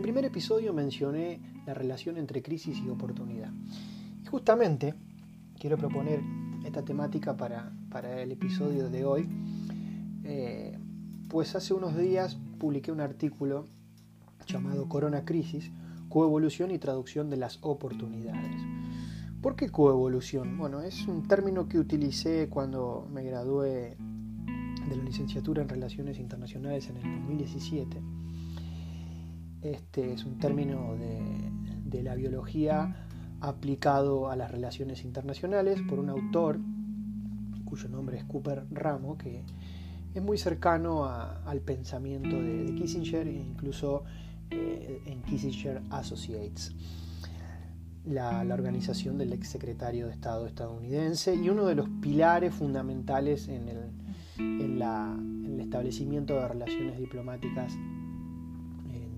el primer episodio mencioné la relación entre crisis y oportunidad. Y justamente quiero proponer esta temática para, el episodio de hoy, eh, pues hace unos días publiqué un artículo llamado Corona Crisis, coevolución y traducción de las oportunidades. ¿Por qué coevolución? Bueno, es un término que utilicé cuando me gradué de la licenciatura en Relaciones Internacionales en el 2017. Este es un término de, la biología aplicado a las relaciones internacionales por un autor cuyo nombre es Cooper Ramo, que es muy cercano al pensamiento de, Kissinger e incluso eh, en Kissinger Associates, la, organización del exsecretario de Estado estadounidense y uno de los pilares fundamentales en el, el establecimiento de relaciones diplomáticas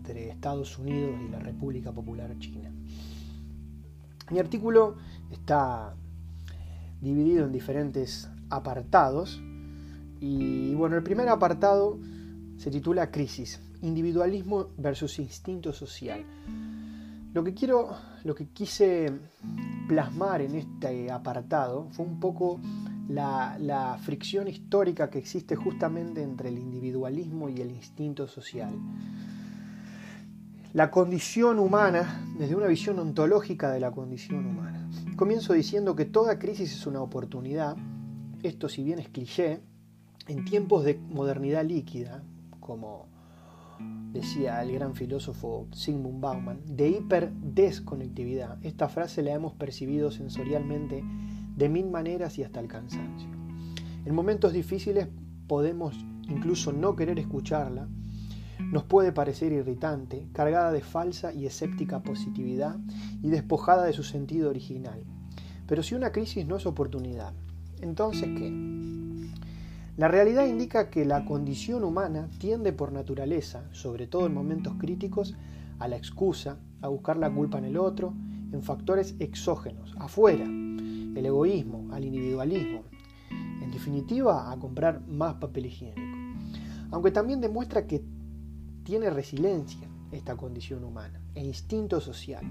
entre Estados Unidos y la República Popular China. Mi artículo está dividido en diferentes apartados y bueno, el primer apartado se titula Crisis, individualismo versus instinto social. Lo que quiero, lo que quise plasmar en este apartado fue un poco la, fricción histórica que existe justamente entre el individualismo y el instinto social. La condición humana, desde una visión ontológica de la condición humana. Comienzo diciendo que toda crisis es una oportunidad, esto si bien es cliché, en tiempos de modernidad líquida, como decía el gran filósofo Sigmund Bauman, de hiperdesconectividad. Esta frase la hemos percibido sensorialmente de mil maneras y hasta el cansancio. En momentos difíciles podemos incluso no querer escucharla, nos puede parecer irritante, cargada de falsa y escéptica positividad y despojada de su sentido original. Pero si una crisis no es oportunidad, entonces ¿qué? La realidad indica que la condición humana tiende por naturaleza, sobre todo en momentos críticos, a la excusa, a buscar la culpa en el otro, en factores exógenos, afuera, el egoísmo, al individualismo, en definitiva a comprar más papel higiénico. Aunque también demuestra que tiene resiliencia esta condición humana e instinto social.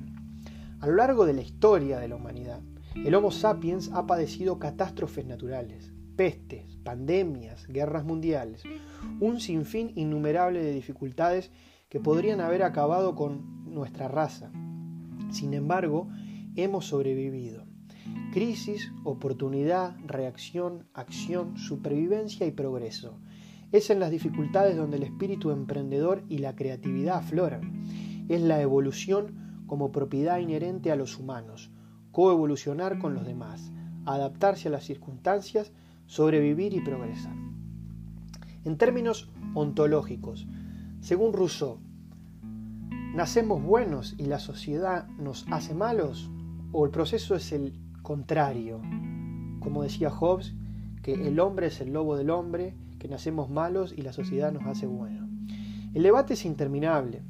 A lo largo de la historia de la humanidad, el Homo sapiens ha padecido catástrofes naturales, pestes, pandemias, guerras mundiales, un sinfín innumerable de dificultades que podrían haber acabado con nuestra raza. Sin embargo, hemos sobrevivido. Crisis, oportunidad, reacción, acción, supervivencia y progreso. Es en las dificultades donde el espíritu emprendedor y la creatividad afloran. Es la evolución como propiedad inherente a los humanos, coevolucionar con los demás, adaptarse a las circunstancias sobrevivir y progresar. En términos ontológicos, según Rousseau, ¿nacemos buenos y la sociedad nos hace malos? ¿O el proceso es el contrario? Como decía Hobbes, que el hombre es el lobo del hombre, que nacemos malos y la sociedad nos hace buenos. El debate es interminable,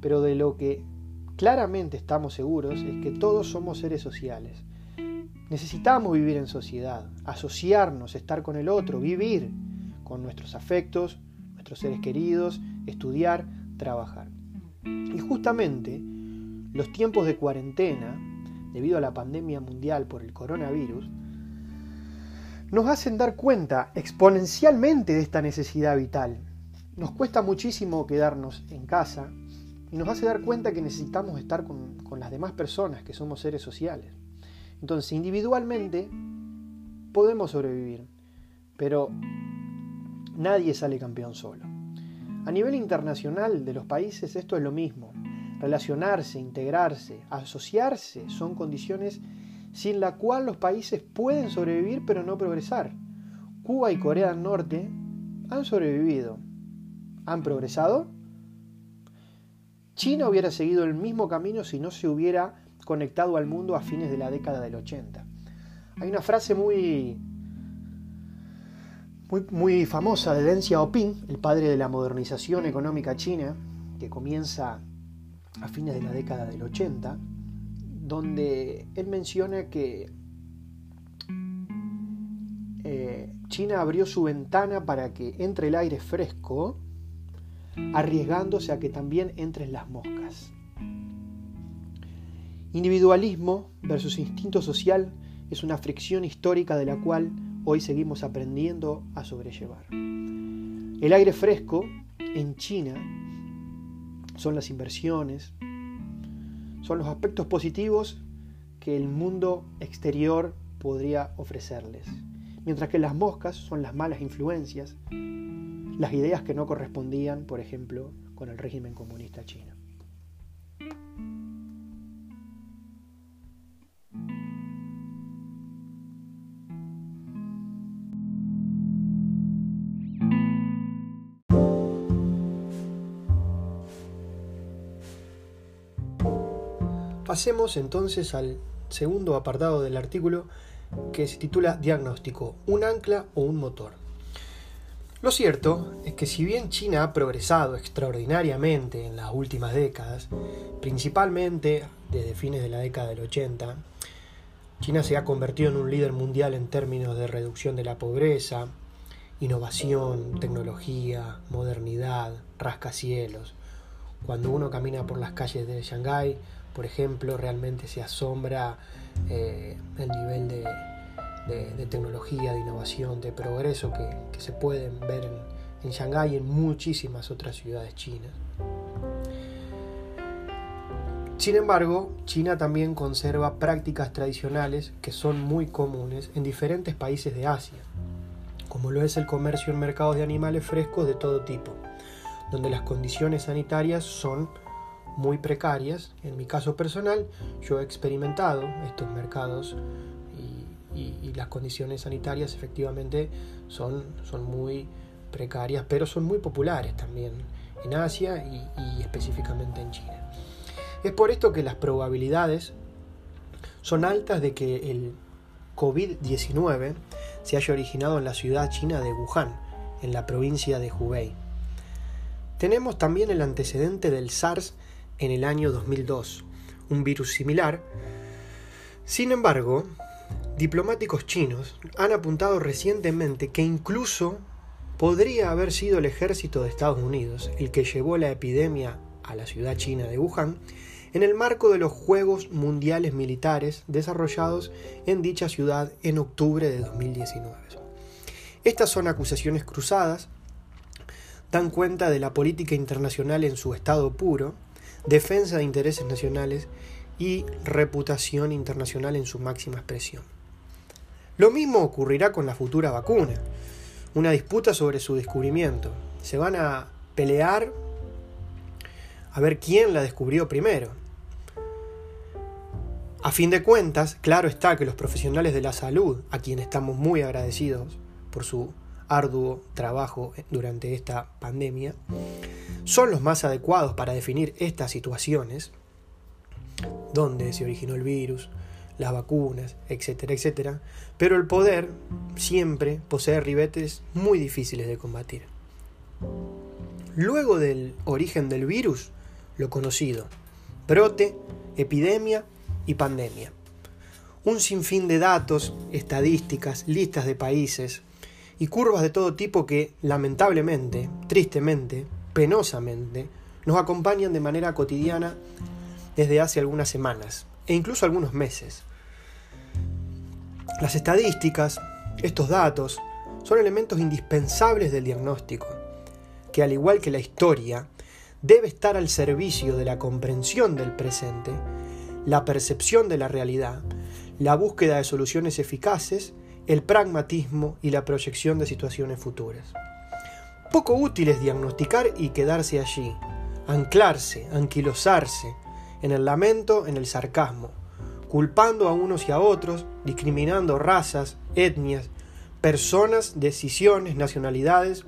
pero de lo que claramente estamos seguros es que todos somos seres sociales Necesitamos vivir en sociedad, asociarnos, estar con el otro, vivir con nuestros afectos, nuestros seres queridos, estudiar, trabajar. Y justamente los tiempos de cuarentena, debido a la pandemia mundial por el coronavirus, nos hacen dar cuenta exponencialmente de esta necesidad vital. Nos cuesta muchísimo quedarnos en casa y nos hace dar cuenta que necesitamos estar con, con las demás personas, que somos seres sociales. Entonces, individualmente podemos sobrevivir, pero nadie sale campeón solo. A nivel internacional de los países esto es lo mismo. Relacionarse, integrarse, asociarse son condiciones sin la cual los países pueden sobrevivir pero no progresar. Cuba y Corea del Norte han sobrevivido. ¿Han progresado? China hubiera seguido el mismo camino si no se hubiera conectado al mundo a fines de la década del 80. Hay una frase muy, muy, muy famosa de Deng Xiaoping, el padre de la modernización económica china, que comienza a fines de la década del 80, donde él menciona que eh, China abrió su ventana para que entre el aire fresco arriesgándose a que también entren las moscas. Individualismo versus instinto social es una fricción histórica de la cual hoy seguimos aprendiendo a sobrellevar. El aire fresco en China son las inversiones, son los aspectos positivos que el mundo exterior podría ofrecerles, mientras que las moscas son las malas influencias, las ideas que no correspondían, por ejemplo, con el régimen comunista chino. Pasemos entonces al segundo apartado del artículo que se titula Diagnóstico, un ancla o un motor. Lo cierto es que si bien China ha progresado extraordinariamente en las últimas décadas, principalmente desde fines de la década del 80, China se ha convertido en un líder mundial en términos de reducción de la pobreza, innovación, tecnología, modernidad, rascacielos. Cuando uno camina por las calles de Shanghái, por ejemplo, realmente se asombra eh, el nivel de, tecnología, de innovación, de progreso que, se pueden ver en, en Shanghái y en muchísimas otras ciudades chinas. Sin embargo, China también conserva prácticas tradicionales que son muy comunes en diferentes países de Asia, como lo es el comercio en mercados de animales frescos de todo tipo, donde las condiciones sanitarias son muy precarias. En mi caso personal, yo he experimentado estos mercados y, las condiciones sanitarias efectivamente son, son muy precarias, pero son muy populares también en Asia y, específicamente en China. Es por esto que las probabilidades son altas de que el COVID-19 se haya originado en la ciudad china de Wuhan, en la provincia de Hubei. Tenemos también el antecedente del SARS en el año 2002, un virus similar. Sin embargo, diplomáticos chinos han apuntado recientemente que incluso podría haber sido el ejército de Estados Unidos el que llevó la epidemia a la ciudad china de Wuhan en el marco de los Juegos Mundiales Militares desarrollados en dicha ciudad en octubre de 2019. Estas son acusaciones cruzadas, dan cuenta de la política internacional en su estado puro defensa de intereses nacionales y reputación internacional en su máxima expresión. Lo mismo ocurrirá con la futura vacuna, una disputa sobre su descubrimiento. Se van a pelear a ver quién la descubrió primero. A fin de cuentas, claro está que los profesionales de la salud, a quienes estamos muy agradecidos por su arduo trabajo durante esta pandemia, son los más adecuados para definir estas situaciones, donde se originó el virus, las vacunas, etcétera, etcétera, pero el poder siempre posee ribetes muy difíciles de combatir. Luego del origen del virus, lo conocido, brote, epidemia y pandemia. Un sinfín de datos, estadísticas, listas de países y curvas de todo tipo que, lamentablemente, tristemente, penosamente, nos acompañan de manera cotidiana desde hace algunas semanas e incluso algunos meses. Las estadísticas, estos datos, son elementos indispensables del diagnóstico, que al igual que la historia, debe estar al servicio de la comprensión del presente, la percepción de la realidad, la búsqueda de soluciones eficaces, el pragmatismo y la proyección de situaciones futuras poco útil es diagnosticar y quedarse allí, anclarse, anquilosarse, en el lamento, en el sarcasmo, culpando a unos y a otros, discriminando razas, etnias, personas, decisiones, nacionalidades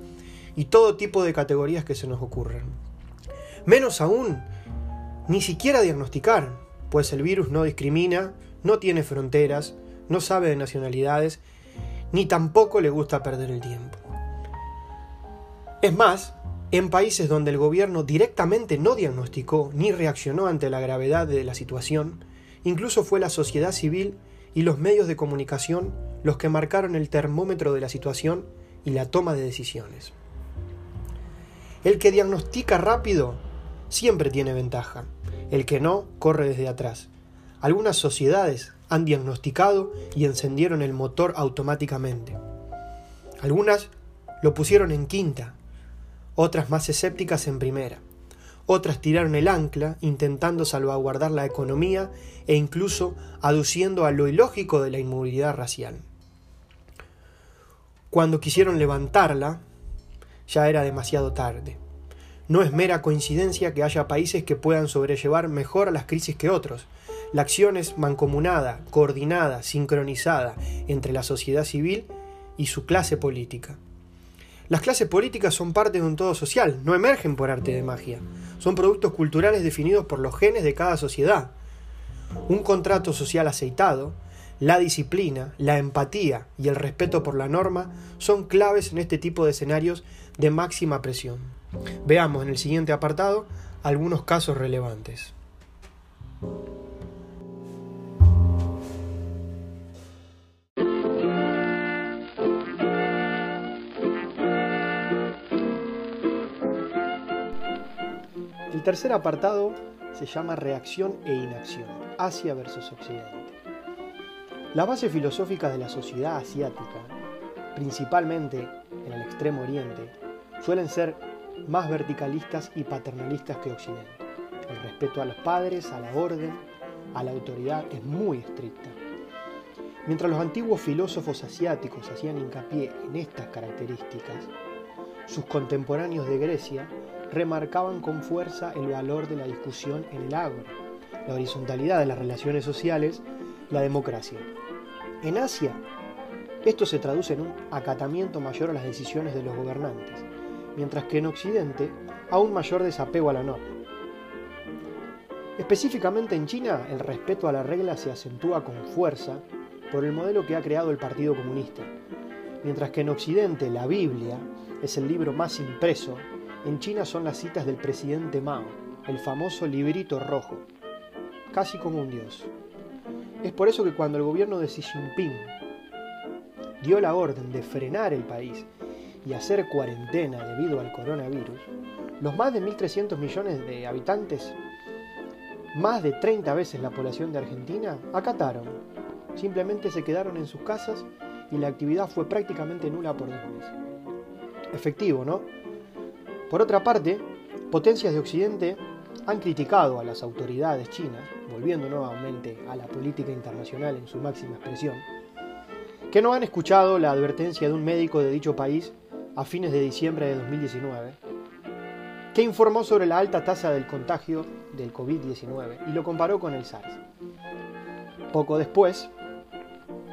y todo tipo de categorías que se nos ocurran. Menos aún, ni siquiera diagnosticar, pues el virus no discrimina, no tiene fronteras, no sabe de nacionalidades, ni tampoco le gusta perder el tiempo. Es más, en países donde el gobierno directamente no diagnosticó ni reaccionó ante la gravedad de la situación, incluso fue la sociedad civil y los medios de comunicación los que marcaron el termómetro de la situación y la toma de decisiones. El que diagnostica rápido siempre tiene ventaja. El que no, corre desde atrás. Algunas sociedades han diagnosticado y encendieron el motor automáticamente. Algunas lo pusieron en quinta, otras más escépticas en primera. Otras tiraron el ancla intentando salvaguardar la economía e incluso aduciendo a lo ilógico de la inmovilidad racial. Cuando quisieron levantarla, ya era demasiado tarde. No es mera coincidencia que haya países que puedan sobrellevar mejor a las crisis que otros. La acción es mancomunada, coordinada, sincronizada entre la sociedad civil y su clase política. Las clases políticas son parte de un todo social, no emergen por arte de magia. Son productos culturales definidos por los genes de cada sociedad. Un contrato social aceitado, la disciplina, la empatía y el respeto por la norma son claves en este tipo de escenarios de máxima presión. Veamos en el siguiente apartado algunos casos relevantes. Tercer apartado se llama reacción e inacción, Asia versus Occidente. La base filosófica de la sociedad asiática, principalmente en el extremo oriente, suelen ser más verticalistas y paternalistas que Occidente. El respeto a los padres, a la orden, a la autoridad es muy estricta. Mientras los antiguos filósofos asiáticos hacían hincapié en estas características, sus contemporáneos de Grecia remarcaban con fuerza el valor de la discusión en el agro, la horizontalidad de las relaciones sociales, la democracia. En Asia, esto se traduce en un acatamiento mayor a las decisiones de los gobernantes, mientras que en Occidente, aún mayor desapego a la norma. Específicamente en China, el respeto a la regla se acentúa con fuerza por el modelo que ha creado el Partido Comunista, mientras que en Occidente la Biblia es el libro más impreso en China son las citas del presidente Mao, el famoso librito rojo, casi como un dios. Es por eso que cuando el gobierno de Xi Jinping dio la orden de frenar el país y hacer cuarentena debido al coronavirus, los más de 1.300 millones de habitantes, más de 30 veces la población de Argentina, acataron. Simplemente se quedaron en sus casas y la actividad fue prácticamente nula por dos meses. Efectivo, ¿no? Por otra parte, potencias de Occidente han criticado a las autoridades chinas, volviendo nuevamente a la política internacional en su máxima expresión, que no han escuchado la advertencia de un médico de dicho país a fines de diciembre de 2019, que informó sobre la alta tasa del contagio del COVID-19 y lo comparó con el SARS. Poco después,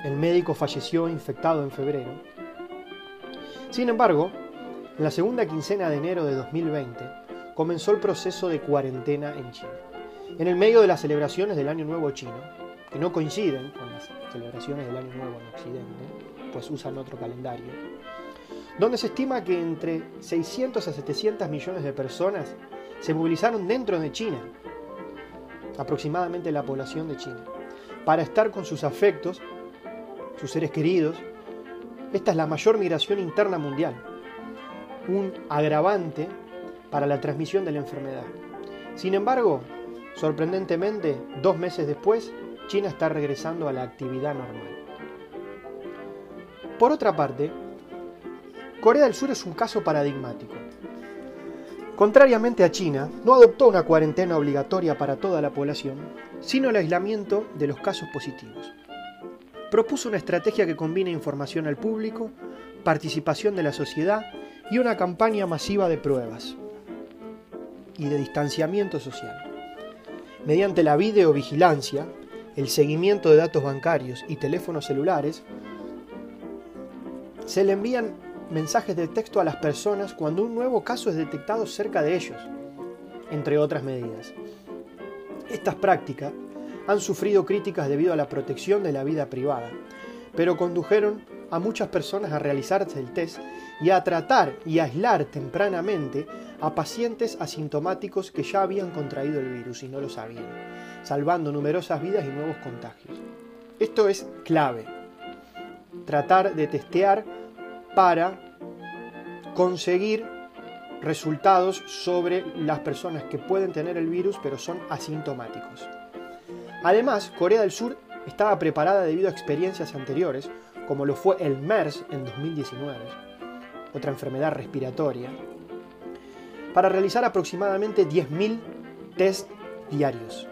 el médico falleció infectado en febrero. Sin embargo, en la segunda quincena de enero de 2020 comenzó el proceso de cuarentena en China. En el medio de las celebraciones del Año Nuevo chino, que no coinciden con las celebraciones del Año Nuevo en Occidente, pues usan otro calendario, donde se estima que entre 600 a 700 millones de personas se movilizaron dentro de China, aproximadamente la población de China, para estar con sus afectos, sus seres queridos. Esta es la mayor migración interna mundial un agravante para la transmisión de la enfermedad. Sin embargo, sorprendentemente, dos meses después, China está regresando a la actividad normal. Por otra parte, Corea del Sur es un caso paradigmático. Contrariamente a China, no adoptó una cuarentena obligatoria para toda la población, sino el aislamiento de los casos positivos. Propuso una estrategia que combina información al público, participación de la sociedad y una campaña masiva de pruebas y de distanciamiento social. Mediante la videovigilancia, el seguimiento de datos bancarios y teléfonos celulares, se le envían mensajes de texto a las personas cuando un nuevo caso es detectado cerca de ellos, entre otras medidas. Estas prácticas han sufrido críticas debido a la protección de la vida privada, pero condujeron a muchas personas a realizarse el test y a tratar y aislar tempranamente a pacientes asintomáticos que ya habían contraído el virus y no lo sabían, salvando numerosas vidas y nuevos contagios. Esto es clave. Tratar de testear para conseguir resultados sobre las personas que pueden tener el virus pero son asintomáticos. Además, Corea del Sur estaba preparada debido a experiencias anteriores, como lo fue el MERS en 2019, otra enfermedad respiratoria, para realizar aproximadamente 10.000 test diarios.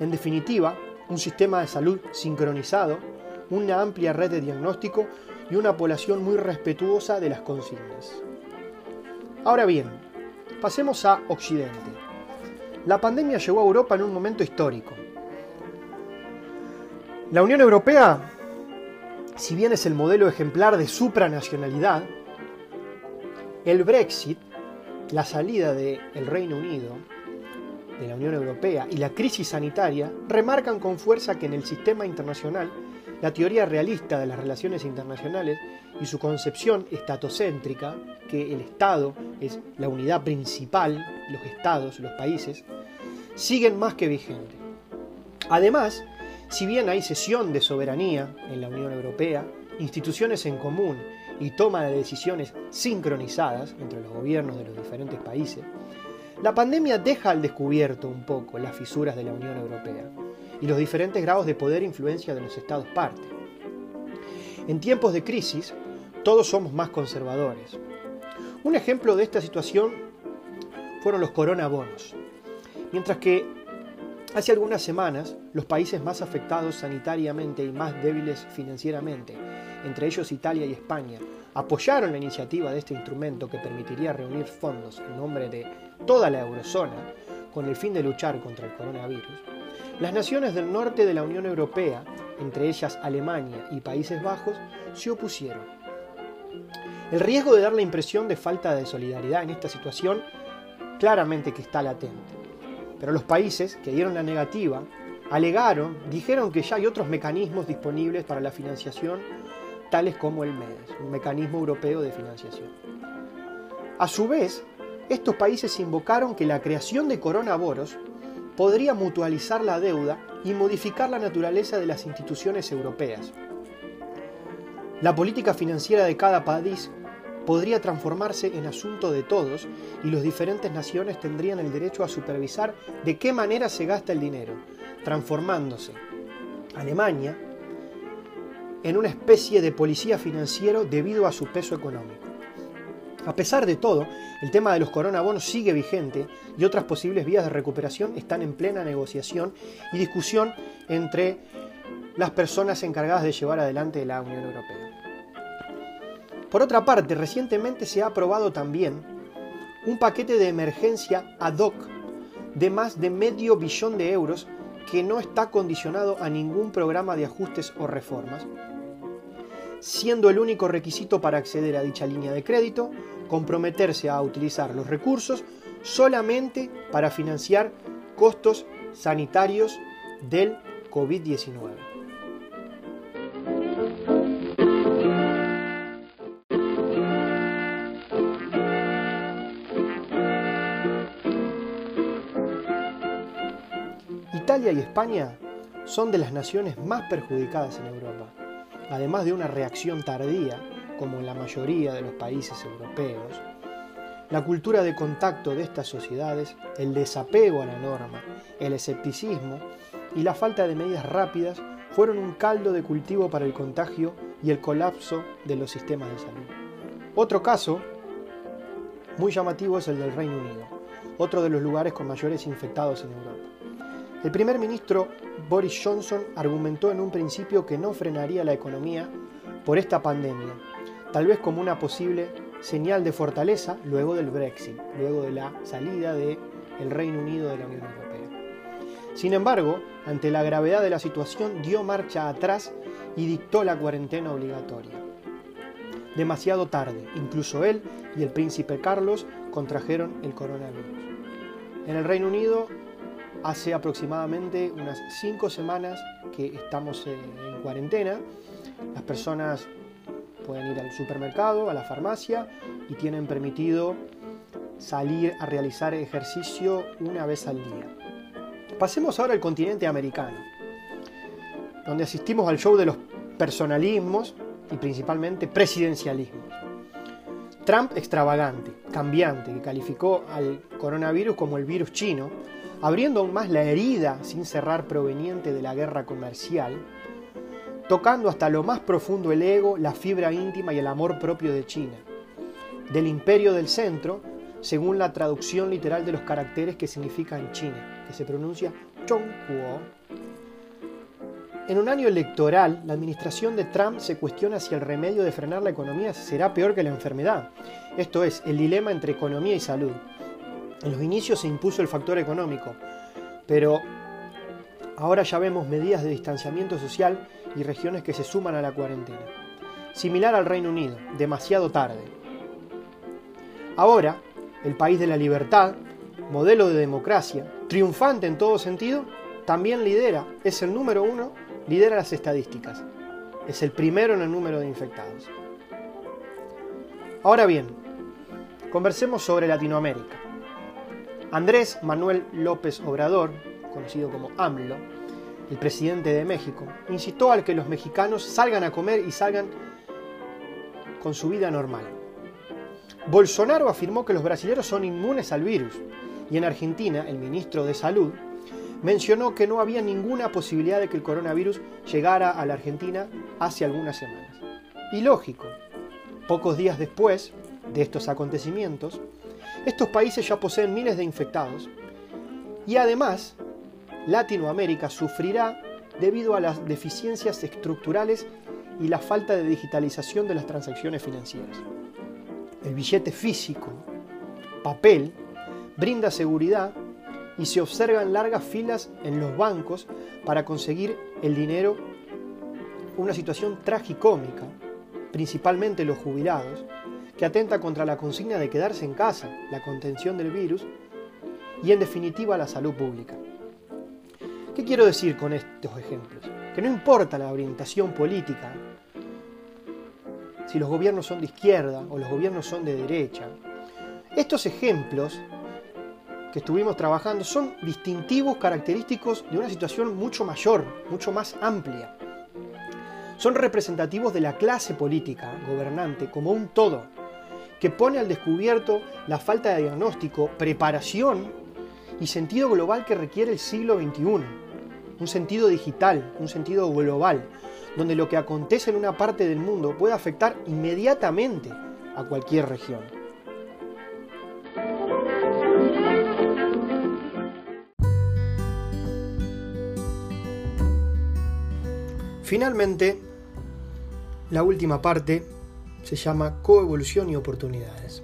En definitiva, un sistema de salud sincronizado, una amplia red de diagnóstico y una población muy respetuosa de las consignas. Ahora bien, pasemos a Occidente. La pandemia llegó a Europa en un momento histórico. La Unión Europea, si bien es el modelo ejemplar de supranacionalidad, el Brexit, la salida del Reino Unido, de la Unión Europea y la crisis sanitaria remarcan con fuerza que en el sistema internacional la teoría realista de las relaciones internacionales y su concepción estatocéntrica, que el Estado es la unidad principal, los estados, los países, siguen más que vigentes. Además, si bien hay cesión de soberanía en la Unión Europea, instituciones en común y toma de decisiones sincronizadas entre los gobiernos de los diferentes países, la pandemia deja al descubierto un poco las fisuras de la Unión Europea y los diferentes grados de poder e influencia de los Estados parte. En tiempos de crisis, todos somos más conservadores. Un ejemplo de esta situación fueron los coronabonos. Mientras que hace algunas semanas los países más afectados sanitariamente y más débiles financieramente, entre ellos Italia y España, apoyaron la iniciativa de este instrumento que permitiría reunir fondos en nombre de toda la eurozona con el fin de luchar contra el coronavirus, las naciones del norte de la Unión Europea, entre ellas Alemania y Países Bajos, se opusieron. El riesgo de dar la impresión de falta de solidaridad en esta situación claramente que está latente. Pero los países que dieron la negativa alegaron, dijeron que ya hay otros mecanismos disponibles para la financiación tales como el MEDES, un mecanismo europeo de financiación. A su vez, estos países invocaron que la creación de coronaboros podría mutualizar la deuda y modificar la naturaleza de las instituciones europeas. La política financiera de cada país podría transformarse en asunto de todos y las diferentes naciones tendrían el derecho a supervisar de qué manera se gasta el dinero, transformándose Alemania en una especie de policía financiero debido a su peso económico. A pesar de todo, el tema de los coronabonos sigue vigente y otras posibles vías de recuperación están en plena negociación y discusión entre las personas encargadas de llevar adelante la Unión Europea. Por otra parte, recientemente se ha aprobado también un paquete de emergencia ad hoc de más de medio billón de euros que no está condicionado a ningún programa de ajustes o reformas, siendo el único requisito para acceder a dicha línea de crédito comprometerse a utilizar los recursos solamente para financiar costos sanitarios del COVID-19. Italia y España son de las naciones más perjudicadas en Europa, además de una reacción tardía, como en la mayoría de los países europeos. La cultura de contacto de estas sociedades, el desapego a la norma, el escepticismo y la falta de medidas rápidas fueron un caldo de cultivo para el contagio y el colapso de los sistemas de salud. Otro caso muy llamativo es el del Reino Unido, otro de los lugares con mayores infectados en Europa. El primer ministro Boris Johnson argumentó en un principio que no frenaría la economía por esta pandemia, tal vez como una posible señal de fortaleza luego del Brexit, luego de la salida del Reino Unido de la Unión Europea. Sin embargo, ante la gravedad de la situación, dio marcha atrás y dictó la cuarentena obligatoria. Demasiado tarde, incluso él y el príncipe Carlos contrajeron el coronavirus. En el Reino Unido Hace aproximadamente unas cinco semanas que estamos en cuarentena. Las personas pueden ir al supermercado, a la farmacia y tienen permitido salir a realizar ejercicio una vez al día. Pasemos ahora al continente americano, donde asistimos al show de los personalismos y principalmente presidencialismos. Trump extravagante, cambiante, que calificó al coronavirus como el virus chino, abriendo aún más la herida sin cerrar proveniente de la guerra comercial, tocando hasta lo más profundo el ego, la fibra íntima y el amor propio de China, del imperio del centro, según la traducción literal de los caracteres que significan China, que se pronuncia Chongguo. En un año electoral, la administración de Trump se cuestiona si el remedio de frenar la economía será peor que la enfermedad. Esto es, el dilema entre economía y salud. En los inicios se impuso el factor económico, pero ahora ya vemos medidas de distanciamiento social y regiones que se suman a la cuarentena. Similar al Reino Unido, demasiado tarde. Ahora, el país de la libertad, modelo de democracia, triunfante en todo sentido, también lidera, es el número uno, lidera las estadísticas. Es el primero en el número de infectados. Ahora bien, conversemos sobre Latinoamérica. Andrés Manuel López Obrador, conocido como AMLO, el presidente de México, incitó al que los mexicanos salgan a comer y salgan con su vida normal. Bolsonaro afirmó que los brasileños son inmunes al virus y en Argentina el ministro de Salud mencionó que no había ninguna posibilidad de que el coronavirus llegara a la Argentina hace algunas semanas. Y lógico, pocos días después de estos acontecimientos, estos países ya poseen miles de infectados y además Latinoamérica sufrirá debido a las deficiencias estructurales y la falta de digitalización de las transacciones financieras. El billete físico, papel, brinda seguridad y se observan largas filas en los bancos para conseguir el dinero, una situación tragicómica, principalmente los jubilados, que atenta contra la consigna de quedarse en casa, la contención del virus y en definitiva la salud pública. ¿Qué quiero decir con estos ejemplos? Que no importa la orientación política, si los gobiernos son de izquierda o los gobiernos son de derecha. Estos ejemplos que estuvimos trabajando son distintivos, característicos de una situación mucho mayor, mucho más amplia. Son representativos de la clase política gobernante como un todo, que pone al descubierto la falta de diagnóstico, preparación y sentido global que requiere el siglo XXI. Un sentido digital, un sentido global, donde lo que acontece en una parte del mundo puede afectar inmediatamente a cualquier región. Finalmente, la última parte se llama coevolución y oportunidades.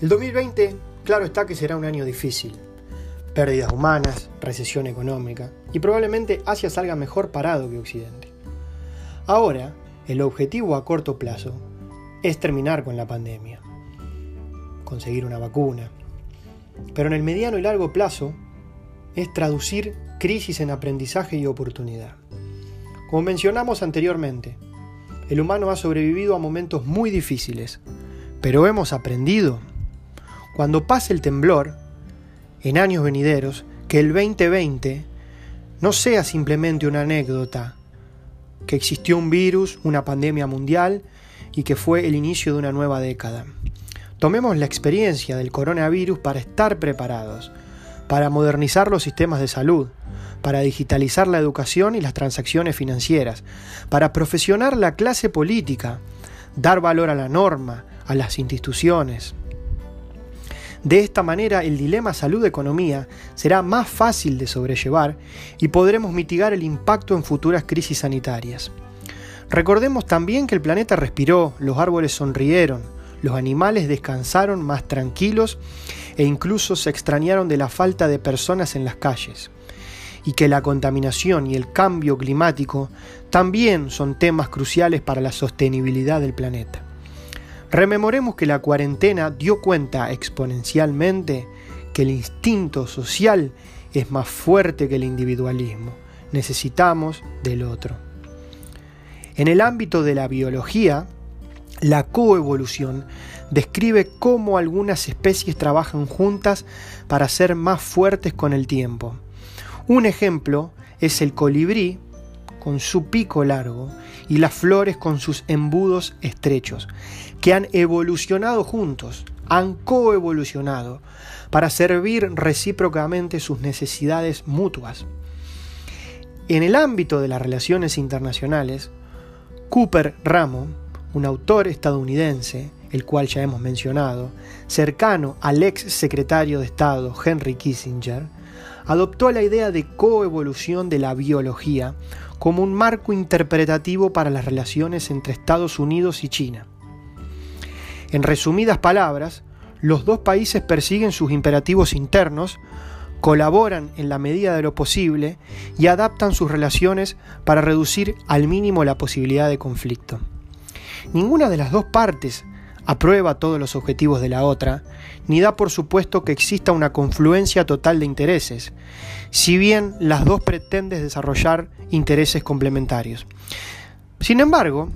El 2020, claro está que será un año difícil. Pérdidas humanas, recesión económica y probablemente Asia salga mejor parado que Occidente. Ahora, el objetivo a corto plazo es terminar con la pandemia, conseguir una vacuna. Pero en el mediano y largo plazo es traducir crisis en aprendizaje y oportunidad. Como mencionamos anteriormente, el humano ha sobrevivido a momentos muy difíciles, pero hemos aprendido. Cuando pase el temblor, en años venideros, que el 2020 no sea simplemente una anécdota, que existió un virus, una pandemia mundial y que fue el inicio de una nueva década. Tomemos la experiencia del coronavirus para estar preparados, para modernizar los sistemas de salud, para digitalizar la educación y las transacciones financieras, para profesionar la clase política, dar valor a la norma, a las instituciones. De esta manera el dilema salud-economía será más fácil de sobrellevar y podremos mitigar el impacto en futuras crisis sanitarias. Recordemos también que el planeta respiró, los árboles sonrieron, los animales descansaron más tranquilos e incluso se extrañaron de la falta de personas en las calles y que la contaminación y el cambio climático también son temas cruciales para la sostenibilidad del planeta. Rememoremos que la cuarentena dio cuenta exponencialmente que el instinto social es más fuerte que el individualismo. Necesitamos del otro. En el ámbito de la biología, la coevolución describe cómo algunas especies trabajan juntas para ser más fuertes con el tiempo. Un ejemplo es el colibrí, con su pico largo y las flores con sus embudos estrechos, que han evolucionado juntos, han coevolucionado, para servir recíprocamente sus necesidades mutuas. En el ámbito de las relaciones internacionales, Cooper Ramo, un autor estadounidense, el cual ya hemos mencionado, cercano al ex secretario de Estado Henry Kissinger, adoptó la idea de coevolución de la biología como un marco interpretativo para las relaciones entre Estados Unidos y China. En resumidas palabras, los dos países persiguen sus imperativos internos, colaboran en la medida de lo posible y adaptan sus relaciones para reducir al mínimo la posibilidad de conflicto. Ninguna de las dos partes aprueba todos los objetivos de la otra, ni da por supuesto que exista una confluencia total de intereses, si bien las dos pretenden desarrollar intereses complementarios. Sin embargo,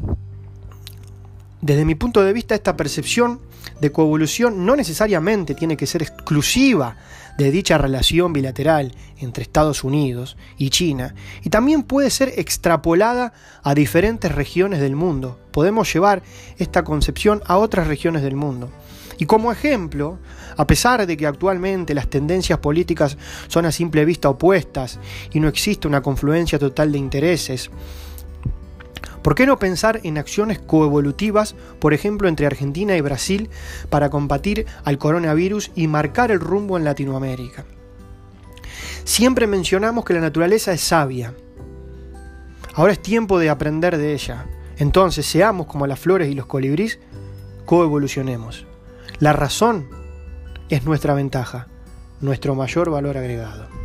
desde mi punto de vista, esta percepción de coevolución no necesariamente tiene que ser exclusiva de dicha relación bilateral entre Estados Unidos y China, y también puede ser extrapolada a diferentes regiones del mundo. Podemos llevar esta concepción a otras regiones del mundo. Y como ejemplo, a pesar de que actualmente las tendencias políticas son a simple vista opuestas y no existe una confluencia total de intereses, ¿Por qué no pensar en acciones coevolutivas, por ejemplo, entre Argentina y Brasil, para combatir al coronavirus y marcar el rumbo en Latinoamérica? Siempre mencionamos que la naturaleza es sabia. Ahora es tiempo de aprender de ella. Entonces, seamos como las flores y los colibríes, coevolucionemos. La razón es nuestra ventaja, nuestro mayor valor agregado.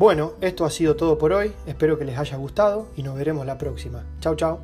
Bueno, esto ha sido todo por hoy, espero que les haya gustado y nos veremos la próxima. Chao, chao.